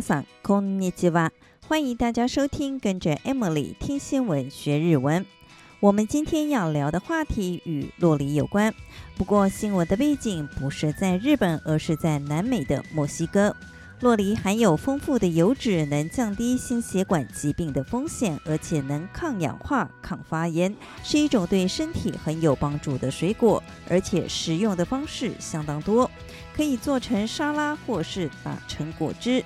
さん桑，んにちは。欢迎大家收听，跟着 Emily 听新闻学日文。我们今天要聊的话题与洛梨有关，不过新闻的背景不是在日本，而是在南美的墨西哥。洛梨含有丰富的油脂，能降低心血管疾病的风险，而且能抗氧化、抗发炎，是一种对身体很有帮助的水果。而且食用的方式相当多，可以做成沙拉，或是打成果汁。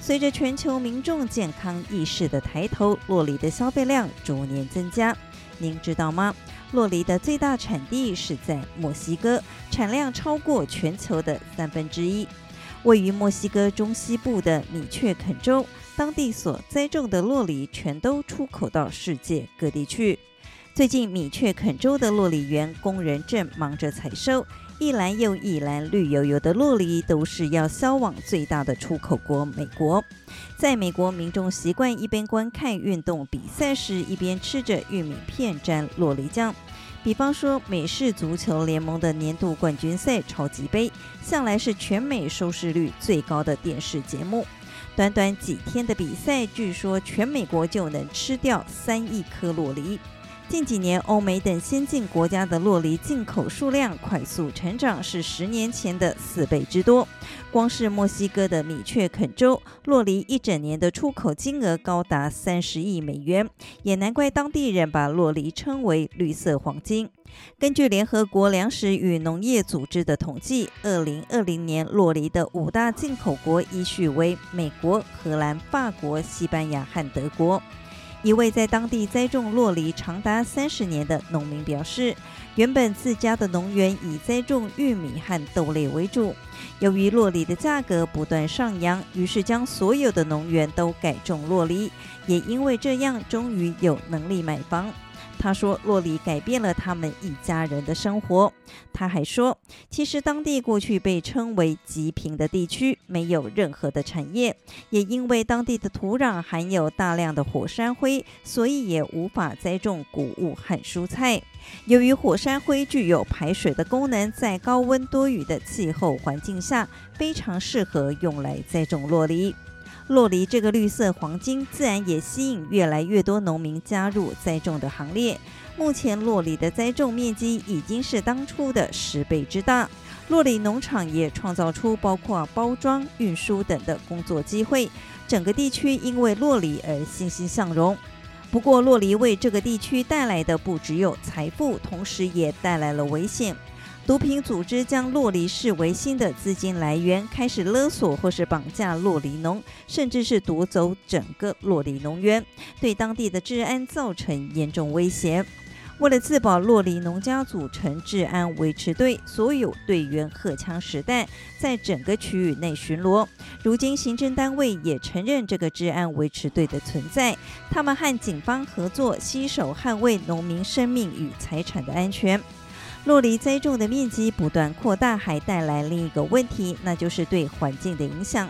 随着全球民众健康意识的抬头，洛梨的消费量逐年增加。您知道吗？洛梨的最大产地是在墨西哥，产量超过全球的三分之一。位于墨西哥中西部的米却肯州，当地所栽种的洛梨全都出口到世界各地去。最近，米却肯州的洛梨园工人正忙着采收。一篮又一篮绿油油的洛梨，都是要销往最大的出口国美国。在美国，民众习惯一边观看运动比赛时，一边吃着玉米片沾洛梨酱。比方说，美式足球联盟的年度冠军赛超级杯，向来是全美收视率最高的电视节目。短短几天的比赛，据说全美国就能吃掉三亿颗洛梨。近几年，欧美等先进国家的洛梨进口数量快速成长，是十年前的四倍之多。光是墨西哥的米却肯州，洛梨一整年的出口金额高达三十亿美元，也难怪当地人把洛梨称为“绿色黄金”。根据联合国粮食与农业组织的统计，二零二零年洛梨的五大进口国依序为美国、荷兰、法国、西班牙和德国。一位在当地栽种洛梨长达三十年的农民表示，原本自家的农园以栽种玉米和豆类为主，由于洛梨的价格不断上扬，于是将所有的农园都改种洛梨，也因为这样，终于有能力买房。他说：“洛里改变了他们一家人的生活。”他还说：“其实当地过去被称为极贫的地区，没有任何的产业，也因为当地的土壤含有大量的火山灰，所以也无法栽种谷物和蔬菜。由于火山灰具有排水的功能，在高温多雨的气候环境下，非常适合用来栽种洛里。”洛梨这个绿色黄金，自然也吸引越来越多农民加入栽种的行列。目前，洛梨的栽种面积已经是当初的十倍之大。洛梨农场也创造出包括包装、运输等的工作机会，整个地区因为洛梨而欣欣向荣。不过，洛梨为这个地区带来的不只有财富，同时也带来了危险。毒品组织将洛里视为新的资金来源，开始勒索或是绑架洛里农，甚至是夺走整个洛里农园，对当地的治安造成严重威胁。为了自保，洛里农家组成治安维持队，所有队员荷枪实弹，在整个区域内巡逻。如今，行政单位也承认这个治安维持队的存在，他们和警方合作，携手捍卫农民生命与财产的安全。洛梨栽种的面积不断扩大，还带来另一个问题，那就是对环境的影响。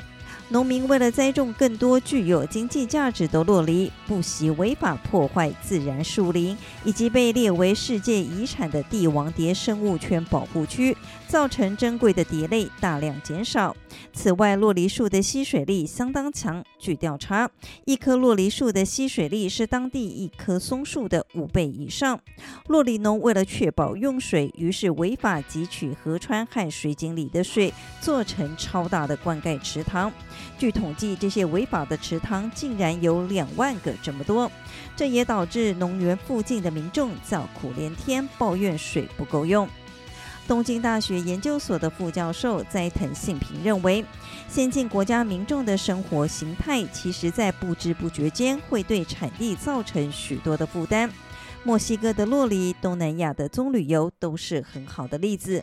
农民为了栽种更多具有经济价值的洛梨，不惜违法破坏自然树林以及被列为世界遗产的帝王蝶生物圈保护区。造成珍贵的蝶类大量减少。此外，落梨树的吸水力相当强。据调查，一棵落梨树的吸水力是当地一棵松树的五倍以上。洛梨农为了确保用水，于是违法汲取河川和水井里的水，做成超大的灌溉池塘。据统计，这些违法的池塘竟然有两万个，这么多，这也导致农园附近的民众叫苦连天，抱怨水不够用。东京大学研究所的副教授斋藤信平认为，先进国家民众的生活形态，其实在不知不觉间会对产地造成许多的负担。墨西哥的洛梨、东南亚的棕榈油都是很好的例子。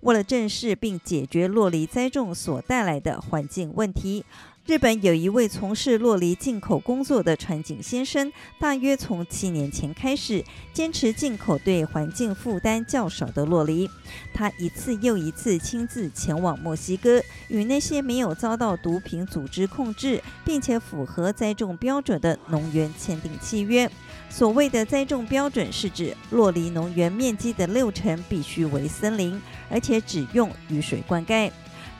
为了正视并解决洛梨栽种所带来的环境问题，日本有一位从事洛梨进口工作的船井先生，大约从七年前开始，坚持进口对环境负担较少的洛梨。他一次又一次亲自前往墨西哥，与那些没有遭到毒品组织控制，并且符合栽种标准的农园签订契约。所谓的栽种标准，是指洛梨农园面积的六成必须为森林，而且只用雨水灌溉。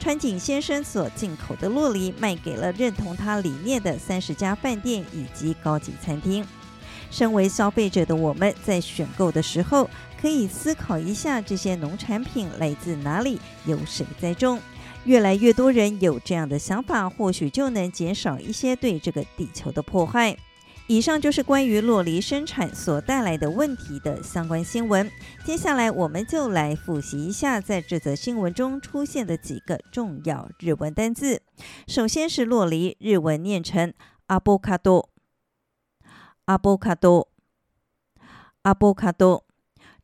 川井先生所进口的洛梨卖给了认同他理念的三十家饭店以及高级餐厅。身为消费者的我们，在选购的时候可以思考一下这些农产品来自哪里，由谁在种。越来越多人有这样的想法，或许就能减少一些对这个地球的破坏。以上就是关于洛梨生产所带来的问题的相关新闻。接下来，我们就来复习一下在这则新闻中出现的几个重要日文单字。首先是洛梨，日文念成 “abocado”，“abocado”，“abocado”。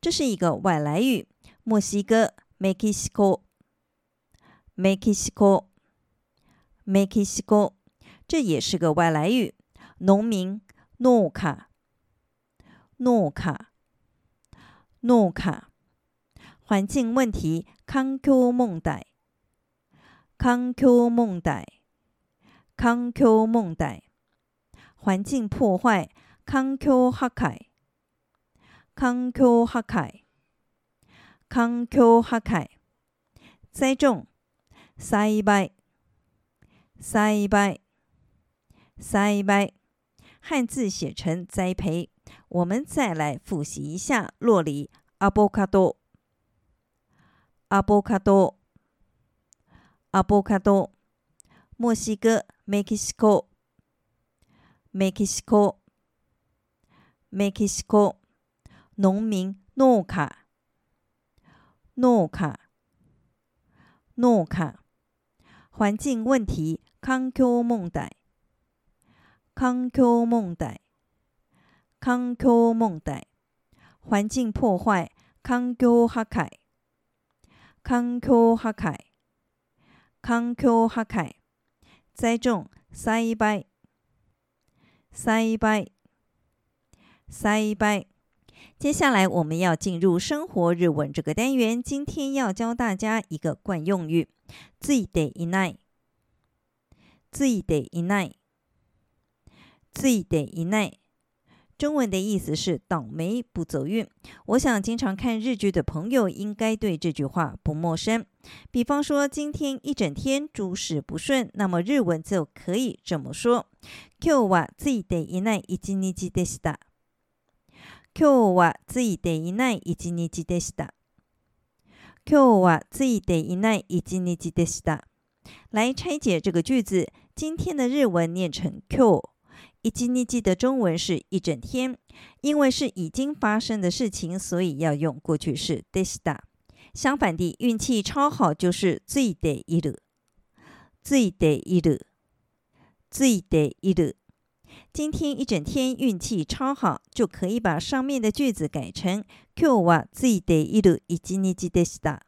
这是一个外来语，墨西哥 （Mexico），Mexico，Mexico，这也是个外来语。农民，農家，農家，農家。环境问题，環境問題，環境問題。环境破坏，環境破壞，環境破壞，環境破壞。栽种，栽培，栽培，栽培。汉字写成“栽培”，我们再来复习一下。洛梨 （avocado），avocado，avocado，墨西哥 （Mexico），Mexico，Mexico，农民 n o c a n o c a n o c a 环境问题 （conquista）。環境問題，環境問題，環境破壞，環境哈凯，環境哈凯，栽種，栽培，栽培，栽培。接下來，我們要進入生活日文這個單元。今天要教大家一個慣用語，最得一奈，自得一奈。つ night 中文的意思是倒霉不走运。我想经常看日剧的朋友应该对这句话不陌生。比方说，今天一整天诸事不顺，那么日文就可以这么说：今日はついていない一日でした。今日はついていない一日でした。今日はついていない一日でした。来拆解这个句子，今天的日文念成 Q。一记一记的中文是一整天，因为是已经发生的事情，所以要用过去式 d i s した。相反地，运气超好就是最得いる、最得いる、最得いる。今天一整天运气超好，就可以把上面的句子改成今日は最得いる一日でした。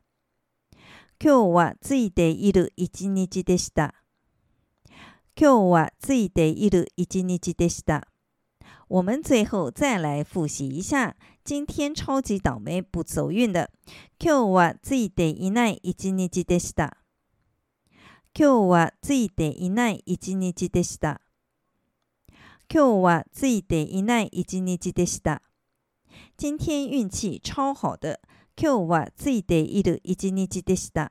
今日はついている一日でした。今日はついている一日でした。我们最后再来复习一下今天超级倒霉不走运的。今日はついていない一日でした。今日はついていない一日でした。今日はついていない一日でした。今天運気超好的。今日はついている一日でした。